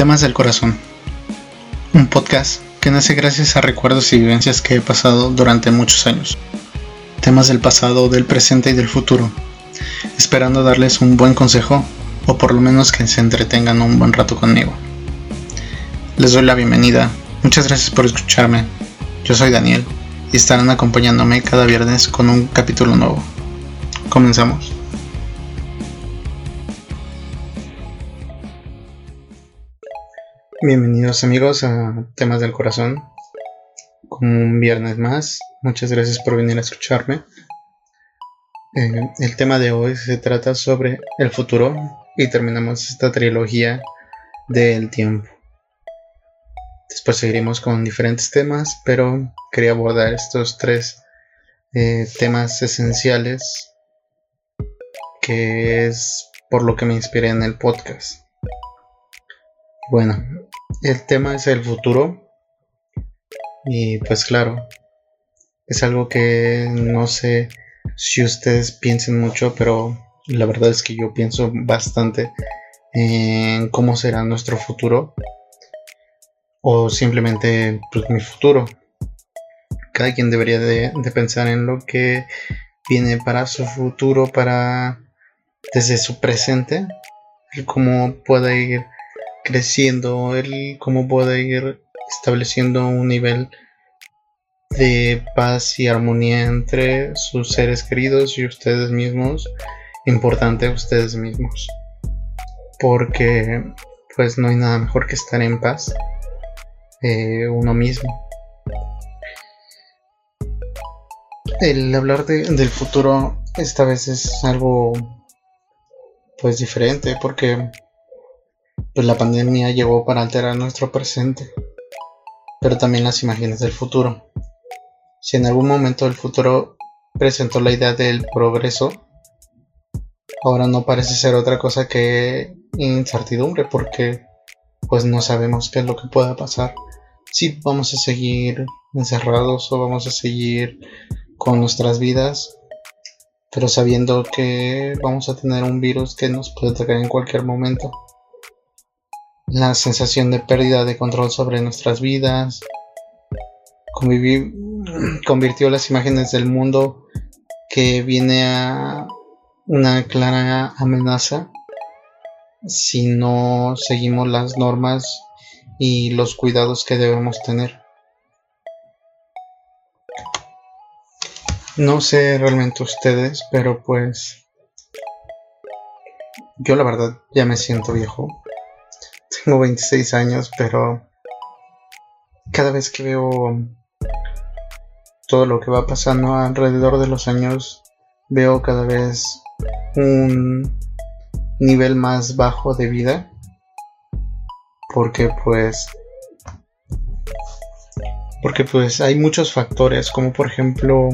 Temas del Corazón. Un podcast que nace gracias a recuerdos y vivencias que he pasado durante muchos años. Temas del pasado, del presente y del futuro. Esperando darles un buen consejo o por lo menos que se entretengan un buen rato conmigo. Les doy la bienvenida. Muchas gracias por escucharme. Yo soy Daniel y estarán acompañándome cada viernes con un capítulo nuevo. Comenzamos. Bienvenidos amigos a Temas del Corazón. Como un viernes más, muchas gracias por venir a escucharme. Eh, el tema de hoy se trata sobre el futuro y terminamos esta trilogía del tiempo. Después seguiremos con diferentes temas, pero quería abordar estos tres eh, temas esenciales que es por lo que me inspiré en el podcast. Bueno, el tema es el futuro. Y pues claro, es algo que no sé si ustedes piensen mucho, pero la verdad es que yo pienso bastante en cómo será nuestro futuro. O simplemente pues, mi futuro. Cada quien debería de, pensar en lo que viene para su futuro, para desde su presente, y cómo pueda ir creciendo, él cómo puede ir estableciendo un nivel de paz y armonía entre sus seres queridos y ustedes mismos, importante ustedes mismos. Porque pues no hay nada mejor que estar en paz eh, uno mismo. El hablar del futuro esta vez es algo pues diferente porque pues la pandemia llegó para alterar nuestro presente, pero también las imágenes del futuro. Si en algún momento el futuro presentó la idea del progreso, ahora no parece ser otra cosa que incertidumbre porque pues no sabemos qué es lo que pueda pasar. Si vamos a seguir encerrados o vamos a seguir con nuestras vidas, pero sabiendo que vamos a tener un virus que nos puede atacar en cualquier momento la sensación de pérdida de control sobre nuestras vidas, convirtió las imágenes del mundo que viene a una clara amenaza si no seguimos las normas y los cuidados que debemos tener. No sé realmente ustedes, pero pues yo la verdad ya me siento viejo tengo 26 años, pero cada vez que veo todo lo que va pasando alrededor de los años, veo cada vez un nivel más bajo de vida. Porque pues... Porque pues hay muchos factores, como por ejemplo,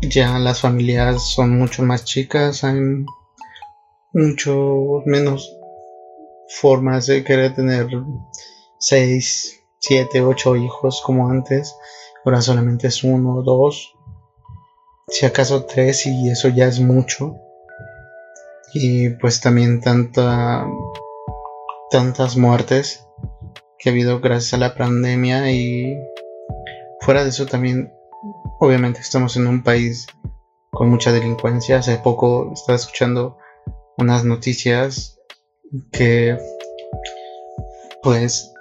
ya las familias son mucho más chicas, hay mucho menos formas de querer tener 6, 7, 8 hijos como antes. Ahora solamente es uno dos. Si acaso tres y eso ya es mucho. Y pues también tanta, tantas muertes que ha habido gracias a la pandemia y fuera de eso también obviamente estamos en un país con mucha delincuencia. Hace poco estaba escuchando unas noticias que pues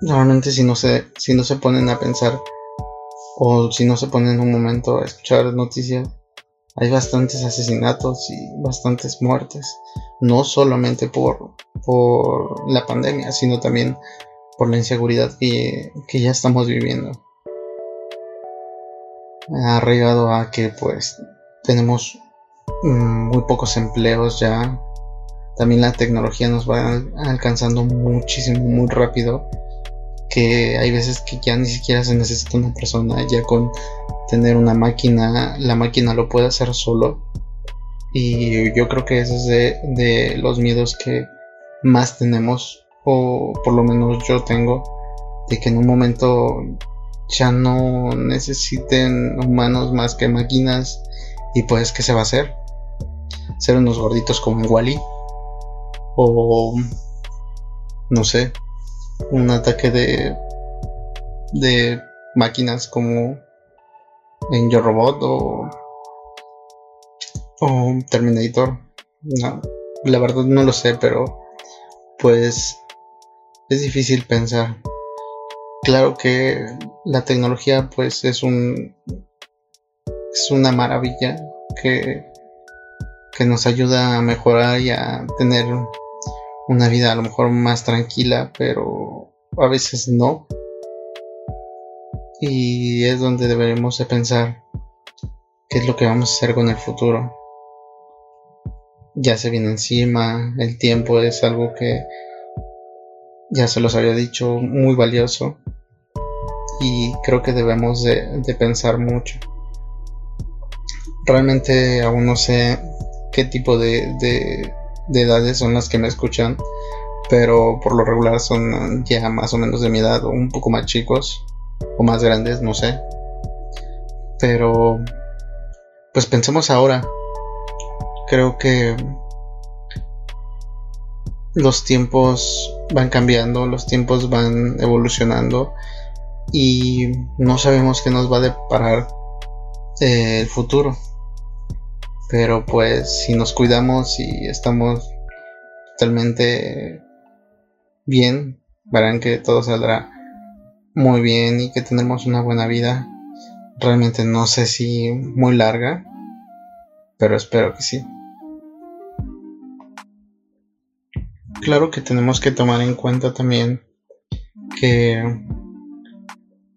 normalmente si no se si no se ponen a pensar o si no se ponen en un momento a escuchar noticias hay bastantes asesinatos y bastantes muertes no solamente por por la pandemia sino también por la inseguridad que, que ya estamos viviendo. Ha a que pues tenemos mm, muy pocos empleos ya también la tecnología nos va alcanzando muchísimo, muy rápido. Que hay veces que ya ni siquiera se necesita una persona, ya con tener una máquina, la máquina lo puede hacer solo. Y yo creo que ese es de, los miedos que más tenemos, o por lo menos yo tengo, de que en un momento ya no necesiten humanos más que máquinas y pues qué se va a hacer ser unos gorditos como en Wally o, no sé, un ataque de, de máquinas como en Yo Robot o, o Terminator. No, la verdad no lo sé, pero pues es difícil pensar. Claro que la tecnología pues es un es una maravilla que, que nos ayuda a mejorar y a tener una vida a lo mejor más tranquila, pero a veces no. Y es donde deberemos de pensar qué es lo que vamos a hacer con el futuro. Ya se viene encima, el tiempo es algo que ya se los había dicho, muy valioso. Y creo que debemos de, pensar mucho. Realmente aún no sé qué tipo de, de, de edades son las que me escuchan, pero por lo regular son ya más o menos de mi edad un poco más chicos o más grandes, no sé. Pero pues pensemos ahora. Creo que los tiempos van cambiando, los tiempos van evolucionando y no sabemos qué nos va a deparar eh, el futuro. Pero pues si nos cuidamos y estamos totalmente bien, verán que todo saldrá muy bien y que tenemos una buena vida. Realmente no sé si muy larga, pero espero que sí. Claro que tenemos que tomar en cuenta también que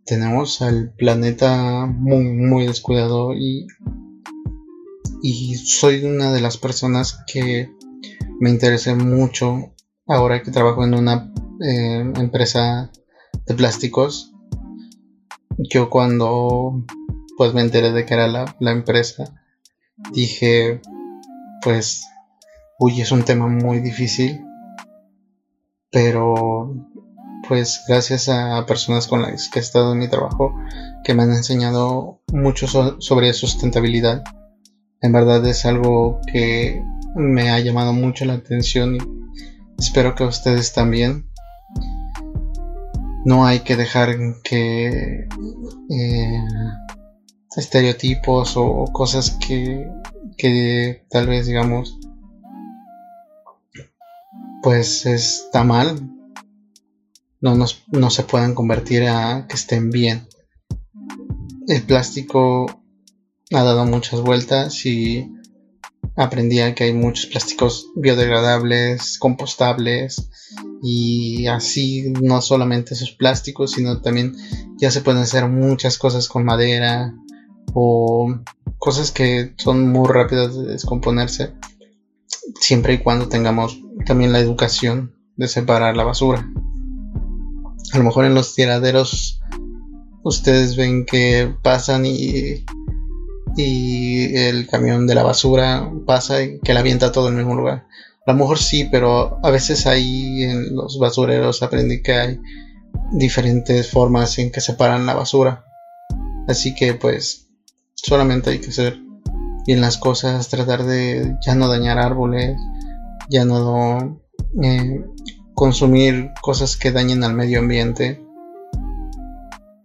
tenemos al planeta muy muy descuidado y y soy una de las personas que me interesa mucho ahora que trabajo en una eh, empresa de plásticos. Yo cuando pues me enteré de que era la, la empresa, dije pues, uy, es un tema muy difícil, pero pues gracias a personas con las que he estado en mi trabajo que me han enseñado mucho sobre sustentabilidad en verdad es algo que me ha llamado mucho la atención y espero que ustedes también. No hay que dejar que eh, estereotipos o cosas que, que tal vez digamos pues está mal no, no se puedan convertir a que estén bien el plástico ha dado muchas vueltas y aprendí que hay muchos plásticos biodegradables, compostables y así no solamente esos plásticos, sino también ya se pueden hacer muchas cosas con madera o cosas que son muy rápidas de descomponerse siempre y cuando tengamos también la educación de separar la basura. A lo mejor en los tiraderos ustedes ven que pasan y y el camión de la basura pasa y que la avienta todo en el mismo lugar. A lo mejor sí, pero a veces ahí en los basureros aprendí que hay diferentes formas en que separan la basura. Así que pues solamente hay que hacer bien las cosas, tratar de ya no dañar árboles, ya no eh, consumir cosas que dañen al medio ambiente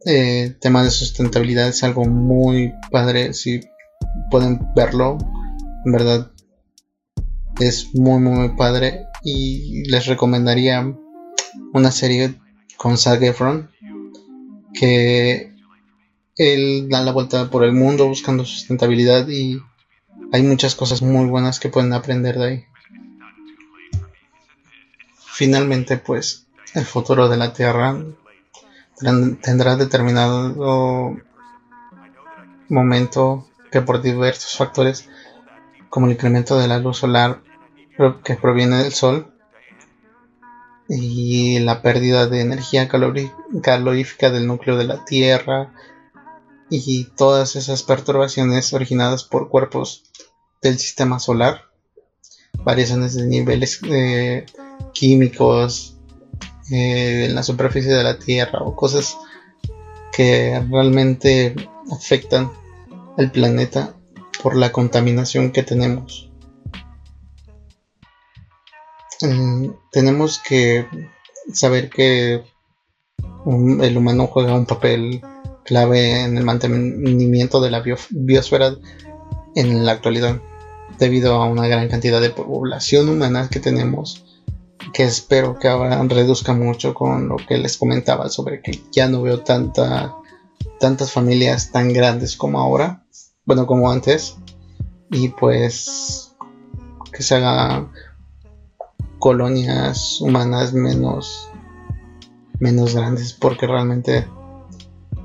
eh, tema de sustentabilidad es algo muy padre. Si pueden verlo, en verdad es muy, muy padre. Y les recomendaría una serie con Zac Efron que él da la vuelta por el mundo buscando sustentabilidad y hay muchas cosas muy buenas que pueden aprender de ahí. Finalmente, pues, el futuro de la Tierra tendrá determinado momento que por diversos factores como el incremento de la luz solar que proviene del sol y la pérdida de energía calorífica del núcleo de la Tierra y todas esas perturbaciones originadas por cuerpos del sistema solar, variaciones de niveles eh, químicos, eh, en la superficie de la Tierra o cosas que realmente afectan al planeta por la contaminación que tenemos. Mm, tenemos que saber que el humano juega un papel clave en el mantenimiento de la biosfera en la actualidad, debido a una gran cantidad de población humana que tenemos, que espero que ahora reduzca mucho con lo que les comentaba sobre que ya no veo tanta, tantas familias tan grandes como ahora, bueno, como antes, y pues que se haga colonias humanas menos menos grandes porque realmente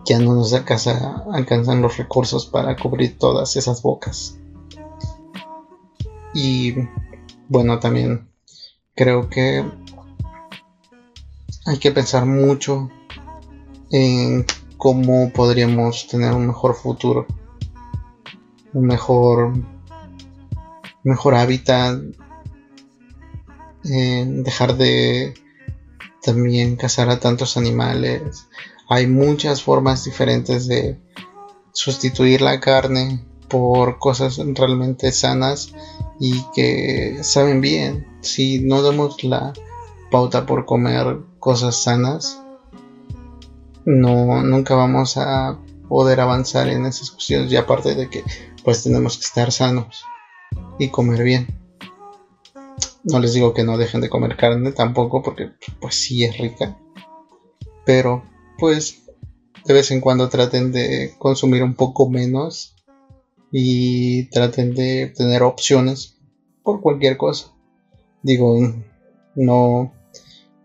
ya no nos alcanza, alcanzan los recursos para cubrir todas esas bocas. Y bueno, también creo que hay que pensar mucho en cómo podríamos tener un mejor futuro, un mejor, mejor hábitat, dejar de también cazar a tantos animales. Hay muchas formas diferentes de sustituir la carne por cosas realmente sanas y que saben bien. Si no damos la pauta por comer cosas sanas, no nunca vamos a poder avanzar en esas cuestiones y aparte de que pues tenemos que estar sanos y comer bien. No les digo que no dejen de comer carne tampoco, porque pues sí es rica. Pero pues de vez en cuando traten de consumir un poco menos y traten de tener opciones por cualquier cosa. Digo, no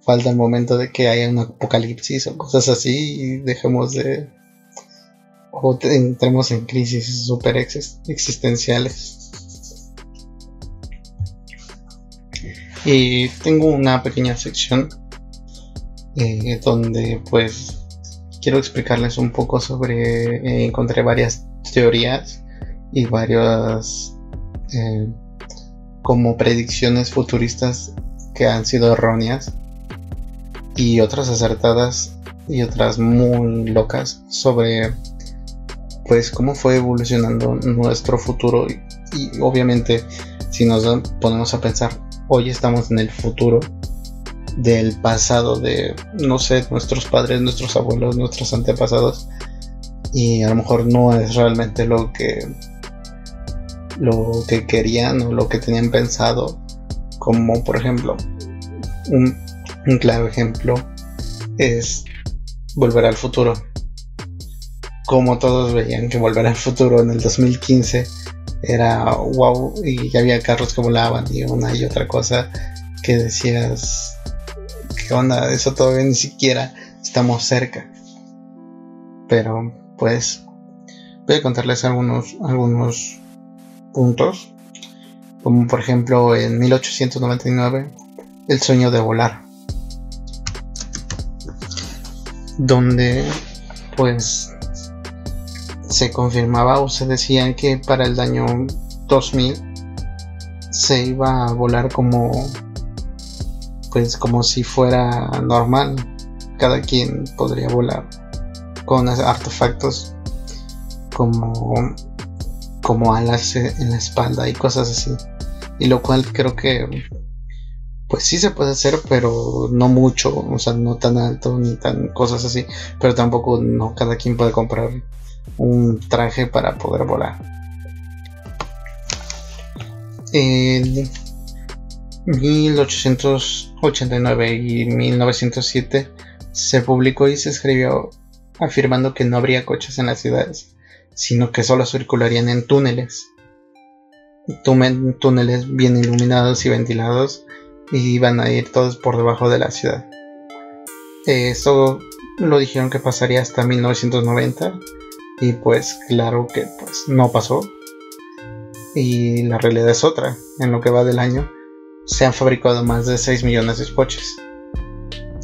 falta el momento de que haya un apocalipsis o cosas así y dejemos de o entremos en crisis super existenciales. Y tengo una pequeña sección eh, donde pues quiero explicarles un poco sobre, eh, encontré varias teorías y varias eh, como predicciones futuristas que han sido erróneas y otras acertadas y otras muy locas sobre pues cómo fue evolucionando nuestro futuro y, y obviamente si nos ponemos a pensar hoy estamos en el futuro del pasado de, no sé, nuestros padres, nuestros abuelos, nuestros antepasados. Y a lo mejor no es realmente lo que lo que querían o lo que tenían pensado. Como por ejemplo, un, claro ejemplo es volver al futuro. Como todos veían que volver al futuro en el 2015 era wow y ya había carros que volaban y una y otra cosa que decías, ¿qué onda? Eso todavía ni siquiera estamos cerca. Pero pues voy a contarles algunos, algunos puntos. Como por ejemplo en 1899, El sueño de volar. Donde pues se confirmaba o se decía que para el año 2000 se iba a volar como pues como si fuera normal cada quien podría volar con artefactos como como alas en la espalda y cosas así. Y lo cual creo que pues sí se puede hacer pero no mucho o sea no tan alto ni tan cosas así. Pero tampoco no cada quien puede comprar un traje para poder volar. En 1889 y 1907 se publicó y se escribió afirmando que no habría coches en las ciudades, sino que solo circularían en túneles. Túneles bien iluminados y ventilados y iban a ir todos por debajo de la ciudad. Eso lo dijeron que pasaría hasta 1990 y pues claro que pues no pasó. Y la realidad es otra. En lo que va del año se han fabricado más de 6 millones de coches.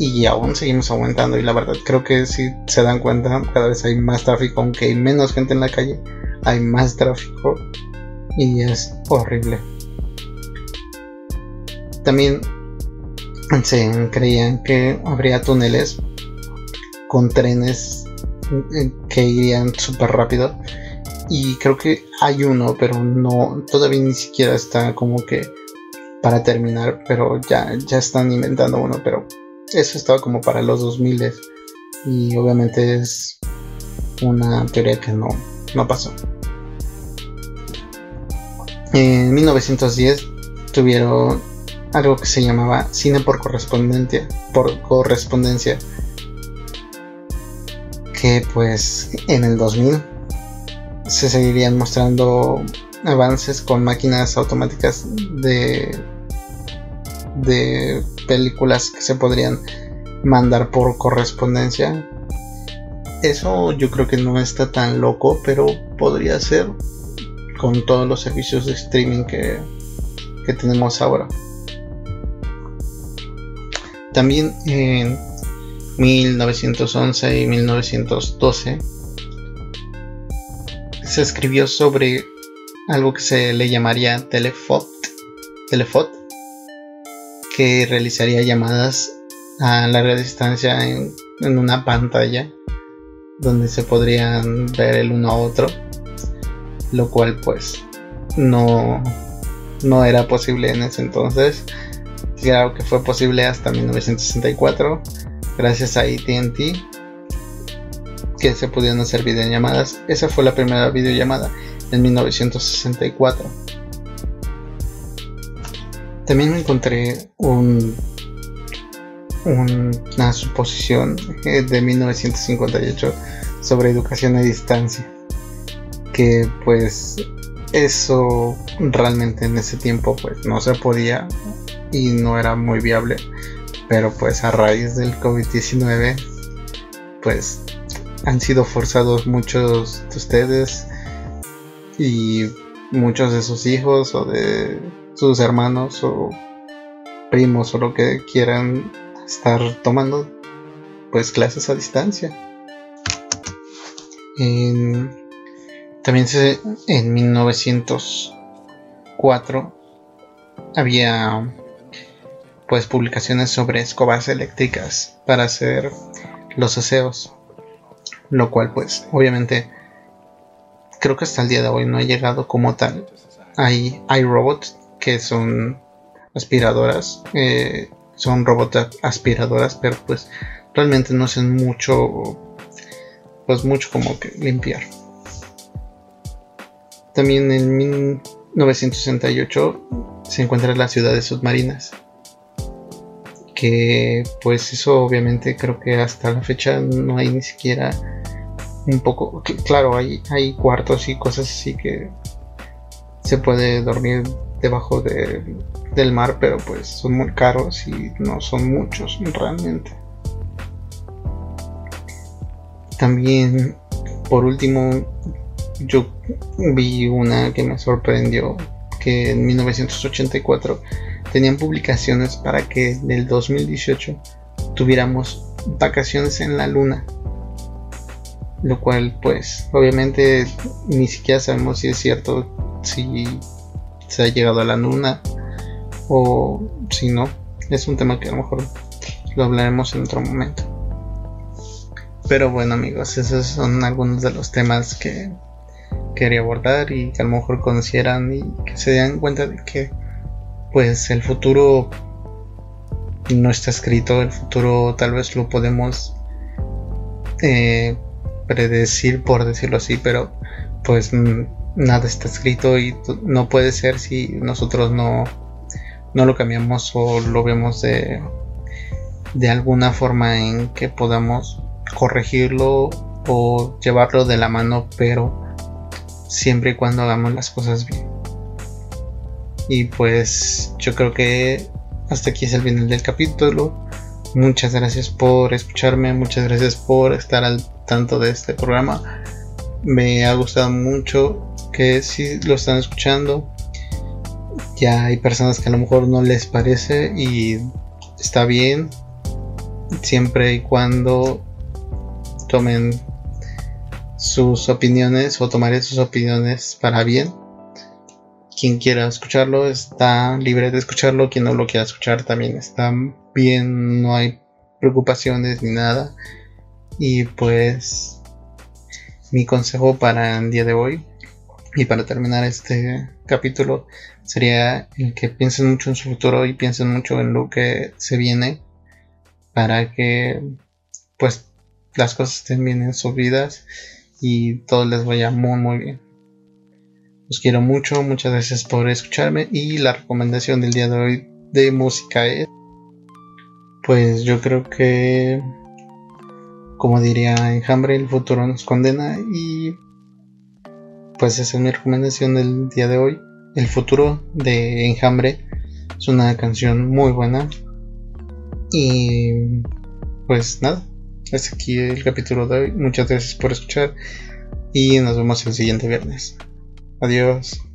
Y aún seguimos aumentando y la verdad creo que si se dan cuenta cada vez hay más tráfico, aunque hay menos gente en la calle, hay más tráfico y es horrible. También se creían que habría túneles con trenes que irían súper rápido. Y creo que hay uno, pero no, todavía ni siquiera está como que para terminar, pero ya, ya están inventando uno, pero eso estaba como para los 2000 y obviamente es una teoría que no, no pasó. En 1910 tuvieron algo que se llamaba cine por correspondencia, por correspondencia, que pues en el 2000 se seguirían mostrando avances con máquinas automáticas de de películas que se podrían mandar por correspondencia. Eso yo creo que no está tan loco, pero podría ser con todos los servicios de streaming que, que tenemos ahora. También en 1911 y 1912 se escribió sobre algo que se le llamaría telefot, telefot que realizaría llamadas a larga distancia en, una pantalla donde se podrían ver el uno a otro, lo cual pues no, no era posible en ese entonces. Claro que fue posible hasta 1964, gracias a ATT, que se pudieron hacer videollamadas. Esa fue la primera videollamada en 1964. También me encontré un, una suposición eh, de 1958 sobre educación a distancia. Que pues eso realmente en ese tiempo pues no se podía y no era muy viable. Pero pues a raíz del COVID-19 pues han sido forzados muchos de ustedes y muchos de sus hijos o de sus hermanos o primos o lo que quieran estar tomando pues clases a distancia. también se, en 1904 había pues publicaciones sobre escobas eléctricas para hacer los aseos, lo cual pues obviamente creo que hasta el día de hoy no ha llegado como tal. Hay, hay robots que son aspiradoras, eh, son robots aspiradoras, pero pues realmente no hacen mucho, pues mucho como que limpiar. También en 1968 se encuentran las ciudades submarinas. Que pues eso obviamente creo que hasta la fecha no hay ni siquiera un poco... Claro, hay, hay cuartos y cosas así que se puede dormir debajo del mar, pero pues son muy caros y no son muchos realmente. También, por último, yo vi una que me sorprendió, que en 1984 tenían publicaciones para que en el 2018 tuviéramos vacaciones en la luna. Lo cual pues obviamente ni siquiera sabemos si es cierto, si se ha llegado a la luna o si no. Es un tema que a lo mejor lo hablaremos en otro momento. Pero bueno amigos, esos son algunos de los temas que quería abordar y que a lo mejor conocieran y que se den cuenta de que pues el futuro no está escrito, el futuro tal vez lo podemos eh, predecir por decirlo así, pero pues nada está escrito y no puede ser si nosotros no, no lo cambiamos o lo vemos de, de alguna forma en que podamos corregirlo o llevarlo de la mano, pero siempre y cuando hagamos las cosas bien. Y pues yo creo que hasta aquí es el final del capítulo. Muchas gracias por escucharme, muchas gracias por estar al tanto de este programa. Me ha gustado mucho si lo están escuchando. Ya hay personas que a lo mejor no les parece y está bien. Siempre y cuando tomen sus opiniones o tomaré sus opiniones para bien. Quien quiera escucharlo está libre de escucharlo. Quien no lo quiera escuchar también está bien. No hay preocupaciones ni nada. Y pues mi consejo para el día de hoy y para terminar este capítulo sería que piensen mucho en su futuro y piensen mucho en lo que se viene. para que pues las cosas estén bien en sus vidas y todo les vaya muy muy bien. Los quiero mucho, muchas gracias por escucharme y la recomendación del día de hoy de música es pues yo creo que como diría Enjambre el futuro nos condena y pues esa es mi recomendación del día de hoy. El futuro de Enjambre es una canción muy buena y pues nada, es aquí el capítulo de hoy. Muchas gracias por escuchar y nos vemos el siguiente viernes. Adiós.